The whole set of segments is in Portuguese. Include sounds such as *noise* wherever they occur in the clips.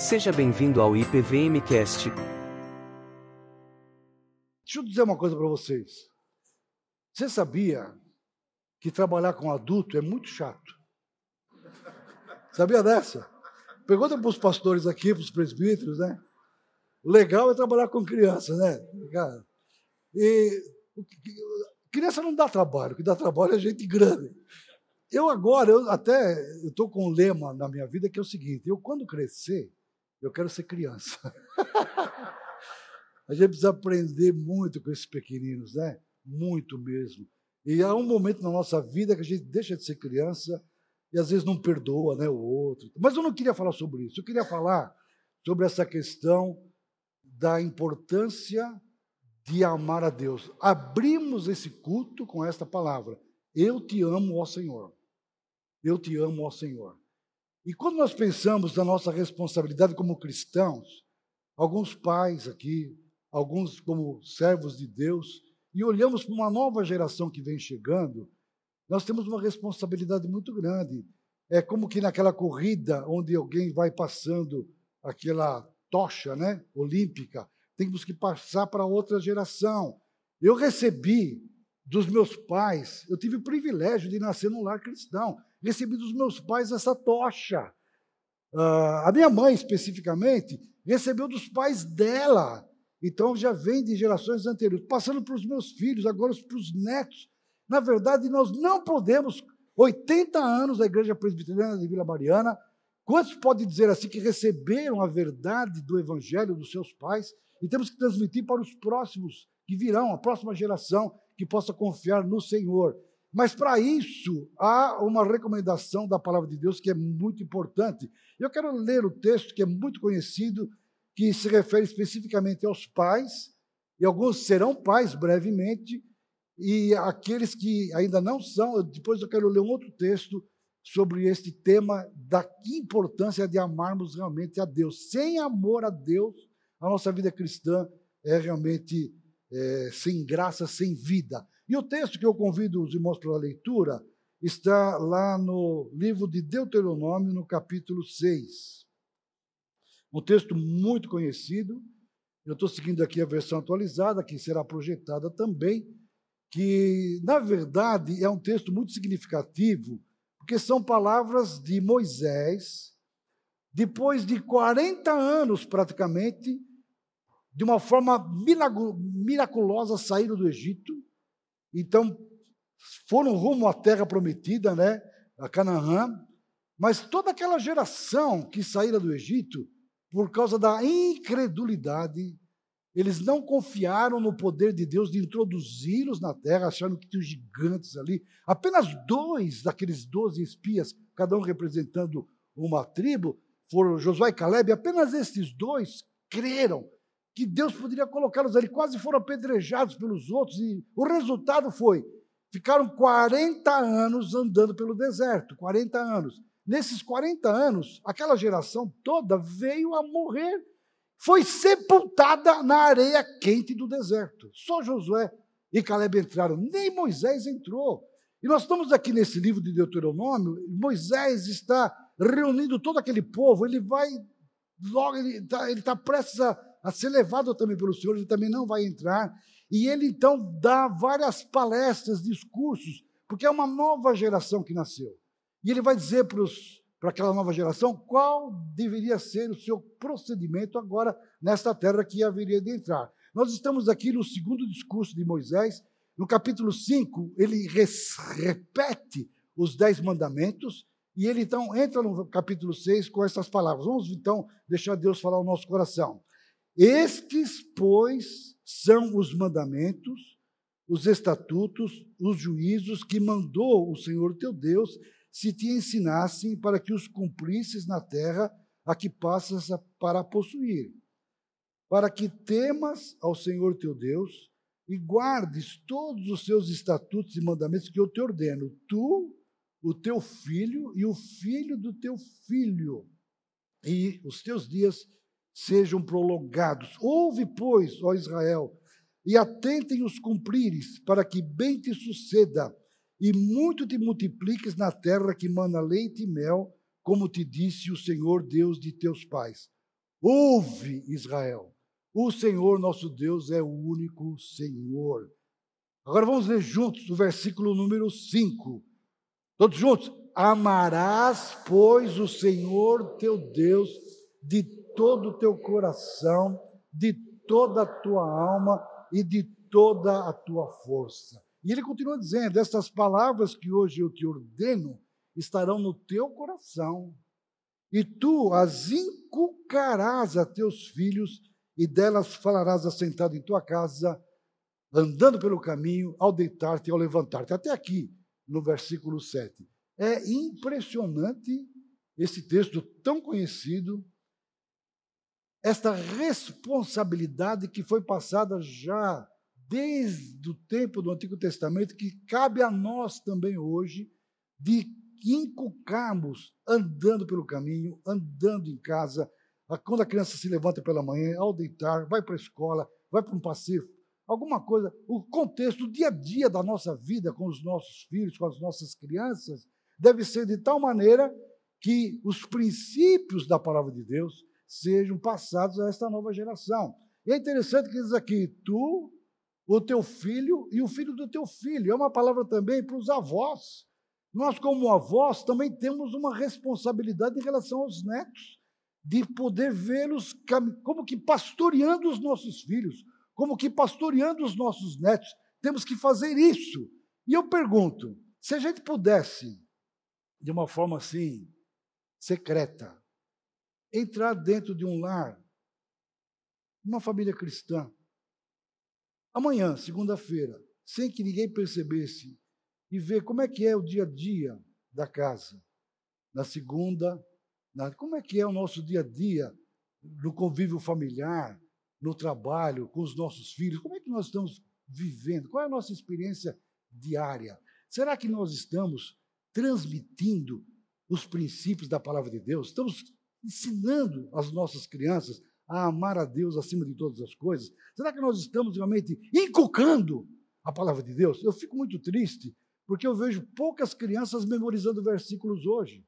Seja bem-vindo ao IPVMcast. Deixa eu dizer uma coisa para vocês. Você sabia que trabalhar com adulto é muito chato? Sabia dessa? Pergunta para os pastores aqui, para os presbíteros, né? Legal é trabalhar com criança, né? E criança não dá trabalho, o que dá trabalho é gente grande. Eu agora, eu até estou com um lema na minha vida que é o seguinte: eu quando crescer, eu quero ser criança. *laughs* a gente precisa aprender muito com esses pequeninos, né? Muito mesmo. E há um momento na nossa vida que a gente deixa de ser criança e às vezes não perdoa né, o outro. Mas eu não queria falar sobre isso. Eu queria falar sobre essa questão da importância de amar a Deus. Abrimos esse culto com esta palavra: Eu te amo, ó Senhor. Eu te amo, ó Senhor. E quando nós pensamos na nossa responsabilidade como cristãos, alguns pais aqui, alguns como servos de Deus, e olhamos para uma nova geração que vem chegando, nós temos uma responsabilidade muito grande. É como que naquela corrida onde alguém vai passando aquela tocha, né, olímpica, temos que passar para outra geração. Eu recebi dos meus pais, eu tive o privilégio de nascer num lar cristão recebi dos meus pais essa tocha. Uh, a minha mãe, especificamente, recebeu dos pais dela. Então já vem de gerações anteriores, passando para os meus filhos, agora para os netos. Na verdade, nós não podemos, 80 anos da Igreja Presbiteriana de Vila Mariana, quantos podem dizer assim que receberam a verdade do Evangelho dos seus pais e temos que transmitir para os próximos que virão, a próxima geração que possa confiar no Senhor. Mas para isso, há uma recomendação da palavra de Deus que é muito importante. Eu quero ler o texto que é muito conhecido, que se refere especificamente aos pais, e alguns serão pais brevemente, e aqueles que ainda não são. Depois eu quero ler um outro texto sobre este tema da importância de amarmos realmente a Deus. Sem amor a Deus, a nossa vida cristã é realmente é, sem graça, sem vida. E o texto que eu convido os irmãos para a leitura está lá no livro de Deuteronômio, no capítulo 6. Um texto muito conhecido. Eu estou seguindo aqui a versão atualizada, que será projetada também, que, na verdade, é um texto muito significativo, porque são palavras de Moisés, depois de 40 anos praticamente, de uma forma miraculosa, saíram do Egito então, foram rumo à terra prometida, né, a Canaã, mas toda aquela geração que saíra do Egito, por causa da incredulidade, eles não confiaram no poder de Deus de introduzi-los na terra, achando que tinham gigantes ali. Apenas dois daqueles doze espias, cada um representando uma tribo, foram Josué e Caleb, apenas esses dois creram que Deus poderia colocá-los ali, quase foram apedrejados pelos outros, e o resultado foi: ficaram 40 anos andando pelo deserto 40 anos. Nesses 40 anos, aquela geração toda veio a morrer, foi sepultada na areia quente do deserto. Só Josué e Caleb entraram, nem Moisés entrou. E nós estamos aqui nesse livro de Deuteronômio, Moisés está reunindo todo aquele povo, ele vai, logo, ele está tá prestes a a ser levado também pelo Senhor, ele também não vai entrar. E ele então dá várias palestras, discursos, porque é uma nova geração que nasceu. E ele vai dizer para aquela nova geração qual deveria ser o seu procedimento agora nesta terra que haveria de entrar. Nós estamos aqui no segundo discurso de Moisés, no capítulo 5, ele repete os dez mandamentos, e ele então entra no capítulo 6 com essas palavras. Vamos então deixar Deus falar o nosso coração. Estes, pois, são os mandamentos, os estatutos, os juízos que mandou o Senhor teu Deus se te ensinassem para que os cumprisses na terra a que passas para possuir, para que temas ao Senhor teu Deus e guardes todos os seus estatutos e mandamentos que eu te ordeno, tu, o teu filho e o filho do teu filho, e os teus dias sejam prolongados. Ouve, pois, ó Israel, e atentem os cumprires, para que bem te suceda, e muito te multipliques na terra que mana leite e mel, como te disse o Senhor Deus de teus pais. Ouve, Israel. O Senhor nosso Deus é o único Senhor. Agora vamos ler juntos o versículo número 5. Todos juntos. Amarás, pois, o Senhor teu Deus de todo o teu coração, de toda a tua alma e de toda a tua força. E ele continua dizendo: Estas palavras que hoje eu te ordeno estarão no teu coração, e tu as inculcarás a teus filhos, e delas falarás assentado em tua casa, andando pelo caminho, ao deitar-te e ao levantar-te. Até aqui, no versículo 7. É impressionante esse texto tão conhecido, esta responsabilidade que foi passada já desde o tempo do Antigo Testamento, que cabe a nós também hoje, de inculcarmos andando pelo caminho, andando em casa, quando a criança se levanta pela manhã, ao deitar, vai para a escola, vai para um passeio, alguma coisa, o contexto, o dia a dia da nossa vida com os nossos filhos, com as nossas crianças, deve ser de tal maneira que os princípios da palavra de Deus sejam passados a esta nova geração. E é interessante que diz aqui: tu, o teu filho e o filho do teu filho. É uma palavra também para os avós. Nós, como avós, também temos uma responsabilidade em relação aos netos, de poder vê-los como que pastoreando os nossos filhos, como que pastoreando os nossos netos. Temos que fazer isso. E eu pergunto: se a gente pudesse de uma forma assim, secreta, entrar dentro de um lar, uma família cristã, amanhã, segunda-feira, sem que ninguém percebesse, e ver como é que é o dia a dia da casa, na segunda, na, como é que é o nosso dia a dia no convívio familiar, no trabalho, com os nossos filhos, como é que nós estamos vivendo, qual é a nossa experiência diária? Será que nós estamos transmitindo os princípios da palavra de Deus, estamos ensinando as nossas crianças a amar a Deus acima de todas as coisas? Será que nós estamos realmente inculcando a palavra de Deus? Eu fico muito triste, porque eu vejo poucas crianças memorizando versículos hoje.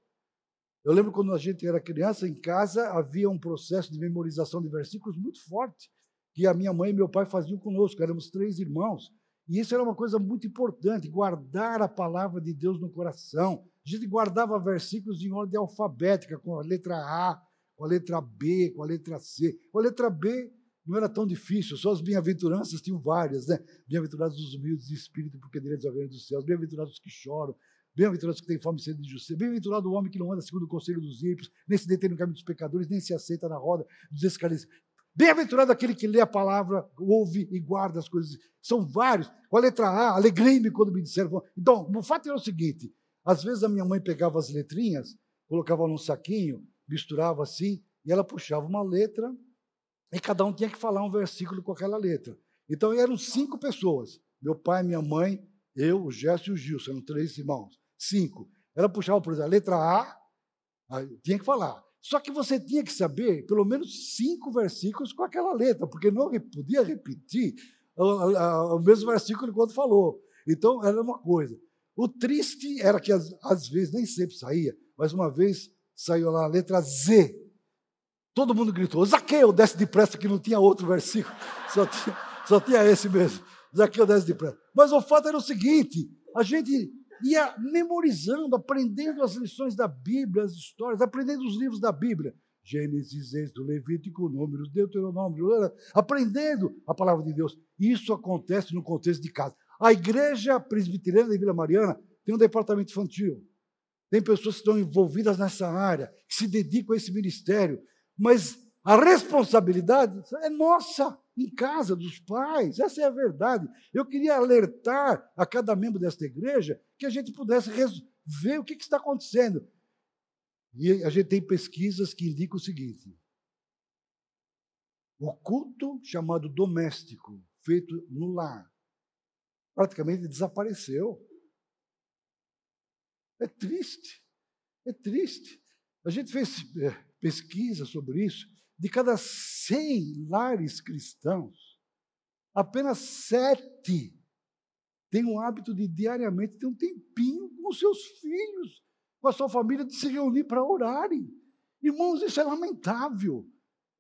Eu lembro quando a gente era criança, em casa havia um processo de memorização de versículos muito forte, que a minha mãe e meu pai faziam conosco, éramos três irmãos. E isso era uma coisa muito importante, guardar a palavra de Deus no coração. A gente guardava versículos em ordem alfabética, com a letra A, com a letra B, com a letra C. Com a letra B não era tão difícil, só as bem-aventuranças tinham várias, né? Bem-aventurados os humildes de espírito, porque deles é reino dos céus. Bem-aventurados os que choram. Bem-aventurados os que têm fome e sede de justiça. Bem-aventurado o homem que não anda segundo o conselho dos ímpios, nem se detém no caminho dos pecadores, nem se aceita na roda dos escarnecidos. Bem-aventurado aquele que lê a palavra, ouve e guarda as coisas. São vários. Com a letra A, alegrei-me quando me disseram. Então, o fato é o seguinte: às vezes a minha mãe pegava as letrinhas, colocava num saquinho, misturava assim, e ela puxava uma letra, e cada um tinha que falar um versículo com aquela letra. Então eram cinco pessoas: meu pai, minha mãe, eu, o Gerson e o Gilson, eram três irmãos. Cinco. Ela puxava, por exemplo, a letra A, tinha que falar. Só que você tinha que saber pelo menos cinco versículos com aquela letra, porque não podia repetir o, mesmo versículo quando falou. Então, era uma coisa. O triste era que, às, às vezes, nem sempre saía, mas uma vez saiu lá a letra Z. Todo mundo gritou: Zaqueu, desce depressa, que não tinha outro versículo, *laughs* só tinha, só tinha esse mesmo. Zaqueu, desce depressa. Mas o fato era o seguinte: a gente ia memorizando, aprendendo as lições da Bíblia, as histórias, aprendendo os livros da Bíblia. Gênesis, Êxodo, Levítico, Números, Deuteronômio, aprendendo a palavra de Deus. Isso acontece no contexto de casa. A igreja presbiteriana de Vila Mariana tem um departamento infantil. Tem pessoas que estão envolvidas nessa área, que se dedicam a esse ministério. Mas a responsabilidade é nossa em casa, dos pais. Essa é a verdade. Eu queria alertar a cada membro desta igreja que a gente pudesse ver o que, que está acontecendo. E a gente tem pesquisas que indicam o seguinte: o culto chamado doméstico, feito no lar, praticamente desapareceu. É triste, é triste. A gente fez é, pesquisa sobre isso de cada 100 lares cristãos, apenas sete têm o hábito de diariamente ter um tempinho com seus filhos, com a sua família, de se reunir para orarem. Irmãos, isso é lamentável.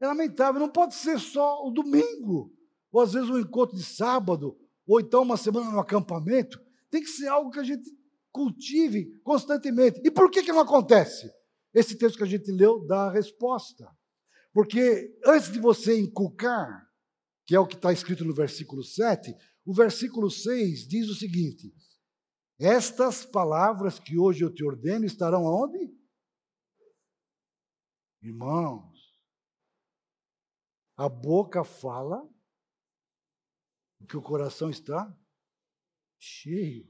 É lamentável, não pode ser só o domingo, ou às vezes um encontro de sábado, ou então uma semana no acampamento. Tem que ser algo que a gente cultive constantemente. E por que, que não acontece? Esse texto que a gente leu dá a resposta. Porque antes de você inculcar, que é o que está escrito no versículo 7, o versículo 6 diz o seguinte: Estas palavras que hoje eu te ordeno estarão aonde? Irmãos, a boca fala, que o coração está cheio.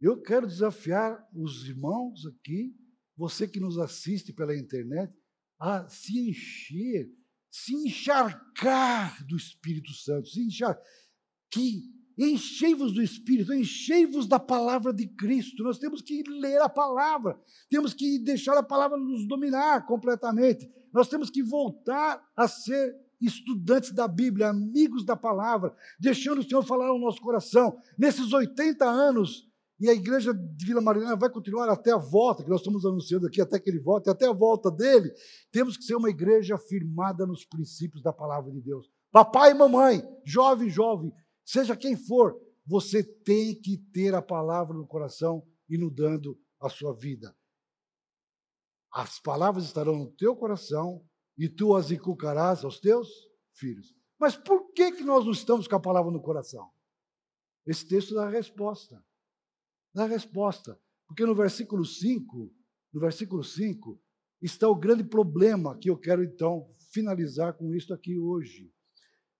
Eu quero desafiar os irmãos aqui, você que nos assiste pela internet, a se encher, se encharcar do Espírito Santo, se encharcar. Que enchei-vos do Espírito, enchei-vos da palavra de Cristo. Nós temos que ler a palavra, temos que deixar a palavra nos dominar completamente. Nós temos que voltar a ser estudantes da Bíblia, amigos da palavra, deixando o Senhor falar no nosso coração. Nesses 80 anos, e a igreja de Vila Mariana vai continuar até a volta, que nós estamos anunciando aqui, até que ele volte, até a volta dele, temos que ser uma igreja firmada nos princípios da palavra de Deus. Papai e mamãe, jovem, jovem, seja quem for, você tem que ter a palavra no coração inundando a sua vida. As palavras estarão no teu coração e tu as inculcarás aos teus filhos. Mas por que, que nós não estamos com a palavra no coração? Esse texto dá a resposta. Dá a resposta. Porque no versículo 5, no versículo 5, está o grande problema que eu quero então finalizar com isso aqui hoje.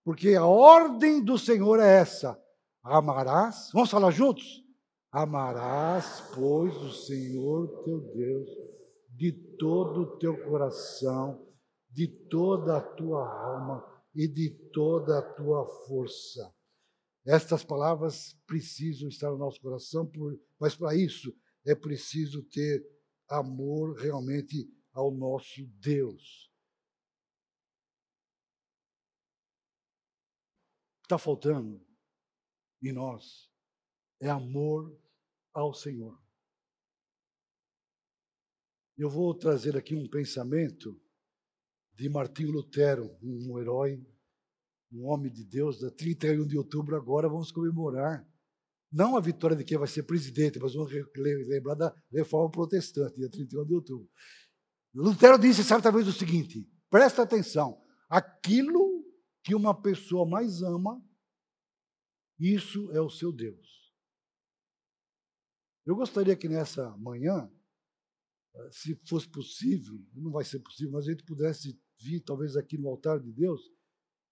Porque a ordem do Senhor é essa: amarás, vamos falar juntos? Amarás, pois, o Senhor teu Deus de todo o teu coração, de toda a tua alma e de toda a tua força. Estas palavras precisam estar no nosso coração, mas para isso é preciso ter amor realmente ao nosso Deus. Está faltando em nós é amor ao Senhor. Eu vou trazer aqui um pensamento de Martinho Lutero, um herói, um homem de Deus, da 31 de outubro agora vamos comemorar. Não a vitória de quem vai ser presidente, mas vamos lembrar da reforma protestante, dia 31 de outubro. Lutero disse certa vez o seguinte: presta atenção, aquilo que uma pessoa mais ama, isso é o seu Deus. Eu gostaria que nessa manhã, se fosse possível, não vai ser possível, mas a gente pudesse vir, talvez, aqui no altar de Deus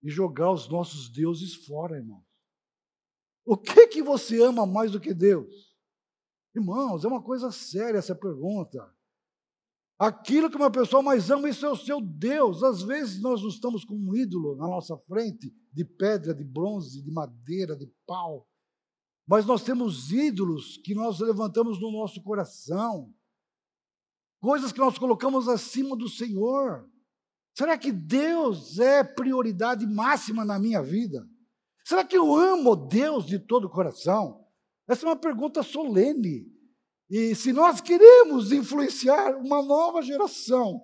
e jogar os nossos deuses fora, irmãos. O que que você ama mais do que Deus? Irmãos, é uma coisa séria essa pergunta. Aquilo que uma pessoa mais ama, isso é o seu Deus. Às vezes nós não estamos com um ídolo na nossa frente, de pedra, de bronze, de madeira, de pau. Mas nós temos ídolos que nós levantamos no nosso coração. Coisas que nós colocamos acima do Senhor. Será que Deus é prioridade máxima na minha vida? Será que eu amo Deus de todo o coração? Essa é uma pergunta solene. E se nós queremos influenciar uma nova geração,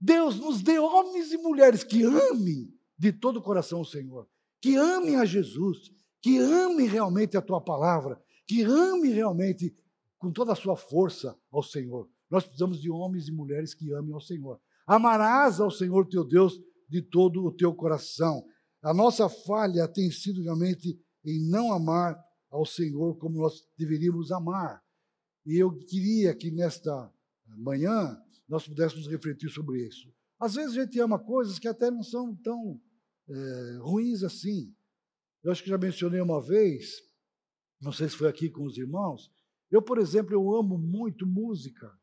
Deus nos dê homens e mulheres que amem de todo o coração o Senhor, que amem a Jesus, que amem realmente a tua palavra, que amem realmente com toda a sua força ao Senhor. Nós precisamos de homens e mulheres que amem ao Senhor. Amarás ao Senhor teu Deus de todo o teu coração. A nossa falha tem sido realmente em não amar ao Senhor como nós deveríamos amar. E eu queria que nesta manhã nós pudéssemos refletir sobre isso. Às vezes a gente ama coisas que até não são tão é, ruins assim. Eu acho que já mencionei uma vez, não sei se foi aqui com os irmãos. Eu, por exemplo, eu amo muito música.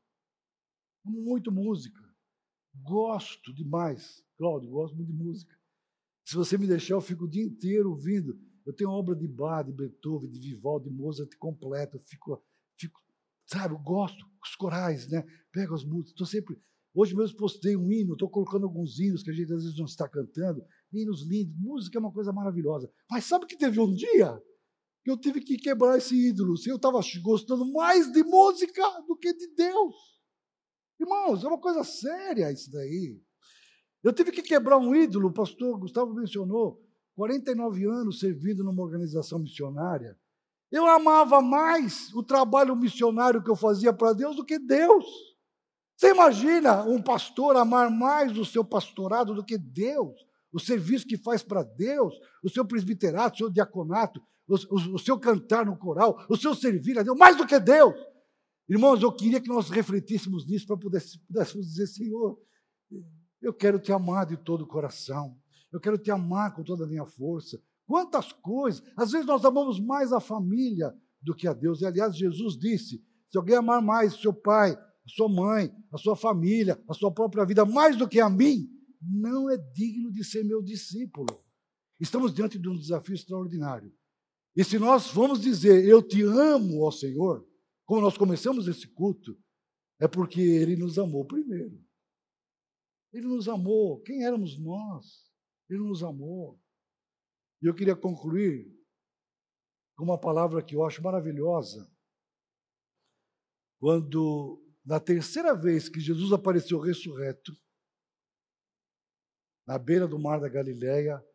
Amo muito música. Gosto demais, Cláudio, gosto muito de música. Se você me deixar, eu fico o dia inteiro ouvindo. Eu tenho obra de Bach, de Beethoven, de Vivaldi, de Mozart completa. Eu fico, fico, sabe, eu gosto, os corais, né? Pego as músicas, estou sempre. Hoje mesmo postei um hino, estou colocando alguns hinos que a gente às vezes não está cantando, hinos lindos. Música é uma coisa maravilhosa. Mas sabe que teve um dia que eu tive que quebrar esse ídolo? Eu estava gostando mais de música do que de Deus. Irmãos, é uma coisa séria isso daí. Eu tive que quebrar um ídolo, o pastor Gustavo mencionou, 49 anos servindo numa organização missionária. Eu amava mais o trabalho missionário que eu fazia para Deus do que Deus. Você imagina um pastor amar mais o seu pastorado do que Deus, o serviço que faz para Deus, o seu presbiterato, o seu diaconato, o, o, o, seu cantar no coral, o seu servir a Deus, mais do que Deus. Irmãos, eu queria que nós refletíssemos nisso para pudéssemos dizer, Senhor, eu quero te amar de todo o coração, eu quero te amar com toda a minha força, Quantas coisas! Às vezes nós amamos mais a família do que a Deus. E, aliás, Jesus disse: se alguém amar mais seu pai, a sua mãe, a sua família, a sua própria vida, mais do que a mim, não é digno de ser meu discípulo. Estamos diante de um desafio extraordinário. E se nós vamos dizer, eu te amo, ó Senhor, como nós começamos esse culto, é porque Ele nos amou primeiro. Ele nos amou. Quem éramos nós? Ele nos amou. E eu queria concluir com uma palavra que eu acho maravilhosa. Quando, na terceira vez que Jesus apareceu ressurreto, na beira do mar da Galileia,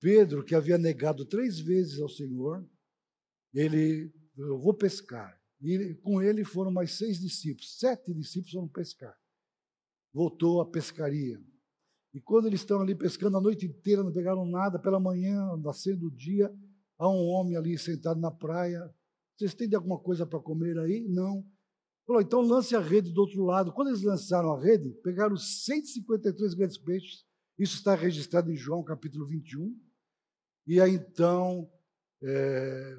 Pedro, que havia negado três vezes ao Senhor, ele, eu vou pescar. E com ele foram mais seis discípulos, sete discípulos foram pescar. Voltou à pescaria. E quando eles estão ali pescando a noite inteira, não pegaram nada, pela manhã, nascendo o dia, há um homem ali sentado na praia. Vocês têm alguma coisa para comer aí? Não. Falou, então lance a rede do outro lado. Quando eles lançaram a rede, pegaram 153 grandes peixes. Isso está registrado em João capítulo 21. E aí então, é,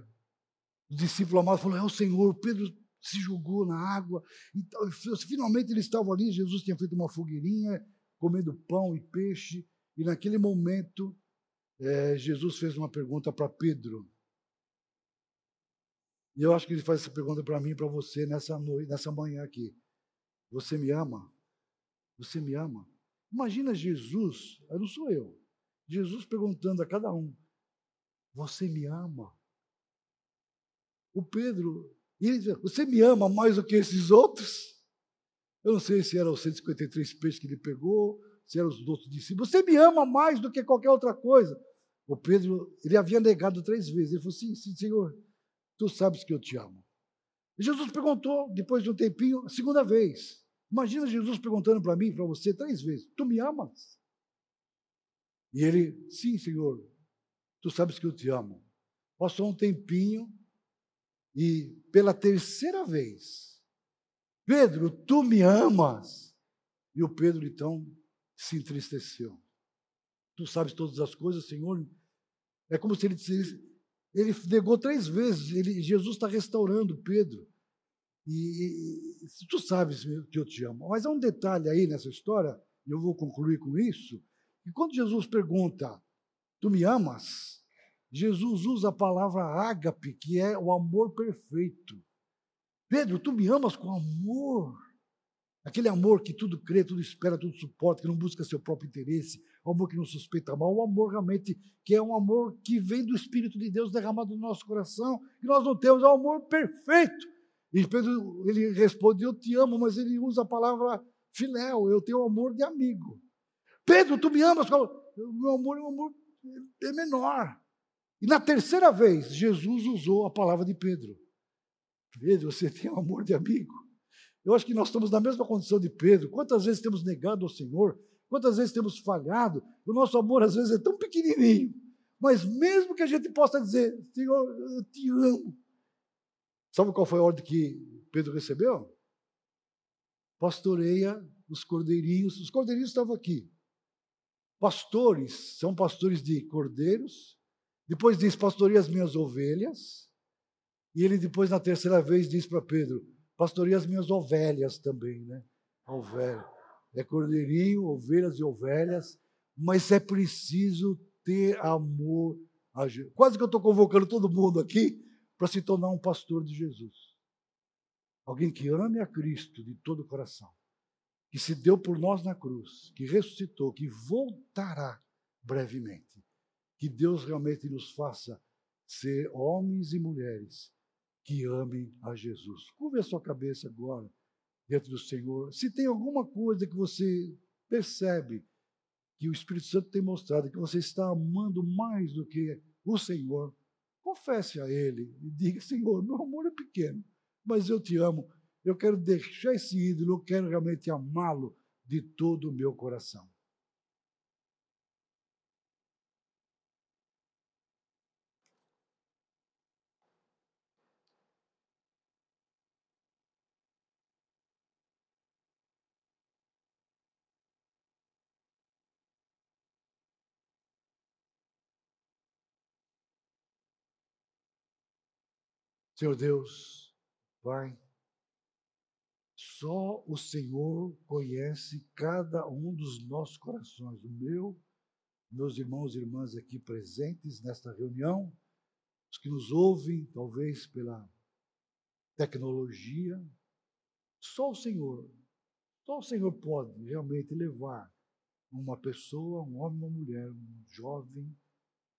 o discípulo amado falou: É o Senhor. Pedro se jogou na água. Então, finalmente eles estavam ali. Jesus tinha feito uma fogueirinha comendo pão e peixe, e naquele momento é, Jesus fez uma pergunta para Pedro. E eu acho que ele faz essa pergunta para mim e para você nessa noite, nessa manhã aqui. Você me ama? Você me ama? Imagina Jesus, não sou eu. Jesus perguntando a cada um: Você me ama? O Pedro, ele diz, Você me ama mais do que esses outros? Eu não sei se eram os 153 peixes que ele pegou, se eram os outros discípulos. Você me ama mais do que qualquer outra coisa. O Pedro, ele havia negado três vezes. Ele falou: Sim, sim, Senhor, tu sabes que eu te amo. E Jesus perguntou, depois de um tempinho, a segunda vez. Imagina Jesus perguntando para mim, para você, três vezes: Tu me amas? E ele: Sim, Senhor, tu sabes que eu te amo. Passou um tempinho e pela terceira vez, Pedro, tu me amas? E o Pedro então se entristeceu. Tu sabes todas as coisas, Senhor. É como se ele dissesse, ele negou três vezes. Ele, Jesus está restaurando Pedro. E, e tu sabes que eu te amo. Mas há um detalhe aí nessa história, e eu vou concluir com isso, que quando Jesus pergunta, tu me amas? Jesus usa a palavra ágape, que é o amor perfeito. Pedro, tu me amas com amor. Aquele amor que tudo crê, tudo espera, tudo suporta, que não busca seu próprio interesse, o amor que não suspeita mal, o amor realmente que é um amor que vem do Espírito de Deus derramado no nosso coração, que nós não temos, é um amor perfeito. E Pedro, ele responde, eu te amo, mas ele usa a palavra filéu, eu tenho amor de amigo. Pedro, tu me amas, o meu amor é um amor é menor. E na terceira vez, Jesus usou a palavra de Pedro. Pedro, você *laughs* tem um amor de amigo. Eu acho que nós estamos na mesma condição de Pedro. Quantas vezes temos negado ao Senhor? Quantas vezes temos falhado? O nosso amor às vezes é tão pequenininho. Mas mesmo que a gente possa dizer, Senhor, eu te amo. Sabe qual foi a ordem que Pedro recebeu? Pastoreia os cordeirinhos. Os cordeirinhos estavam aqui. Pastores são pastores de cordeiros. Depois diz, pastoreia as minhas ovelhas. E ele depois, na terceira vez, diz para Pedro: Pastorei as minhas ovelhas também, né? Ovelha. É cordeirinho, ovelhas e ovelhas, mas é preciso ter amor a Jesus. Quase que eu estou convocando todo mundo aqui para se tornar um pastor de Jesus. Alguém que ame a Cristo de todo o coração, que se deu por nós na cruz, que ressuscitou, que voltará brevemente. Que Deus realmente nos faça ser homens e mulheres que amem a Jesus. Curve a sua cabeça agora, diante do Senhor. Se tem alguma coisa que você percebe que o Espírito Santo tem mostrado que você está amando mais do que o Senhor, confesse a Ele e diga: Senhor, meu amor é pequeno, mas eu te amo. Eu quero deixar esse ídolo, eu quero realmente amá-lo de todo o meu coração. Senhor Deus, Pai, só o Senhor conhece cada um dos nossos corações, o meu, meus irmãos e irmãs aqui presentes nesta reunião, os que nos ouvem, talvez pela tecnologia. Só o Senhor, só o Senhor pode realmente levar uma pessoa, um homem, uma mulher, um jovem,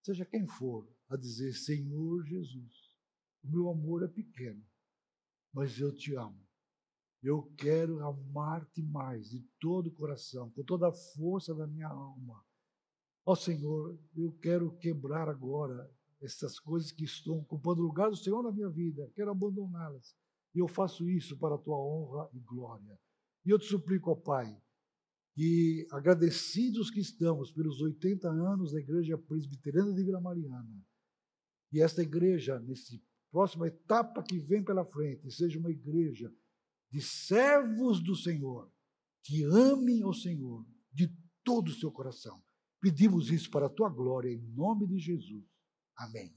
seja quem for, a dizer: Senhor Jesus meu amor é pequeno, mas eu te amo. Eu quero amar-te mais de todo o coração, com toda a força da minha alma. Ó Senhor, eu quero quebrar agora essas coisas que estão ocupando lugar do Senhor na minha vida, quero abandoná-las. E eu faço isso para a tua honra e glória. E eu te suplico, ó Pai, que agradecidos que estamos pelos 80 anos da Igreja Presbiteriana de Vila Mariana, e esta igreja, nesse próxima etapa que vem pela frente seja uma igreja de servos do Senhor, que amem ao Senhor de todo o seu coração. Pedimos isso para a tua glória, em nome de Jesus. Amém.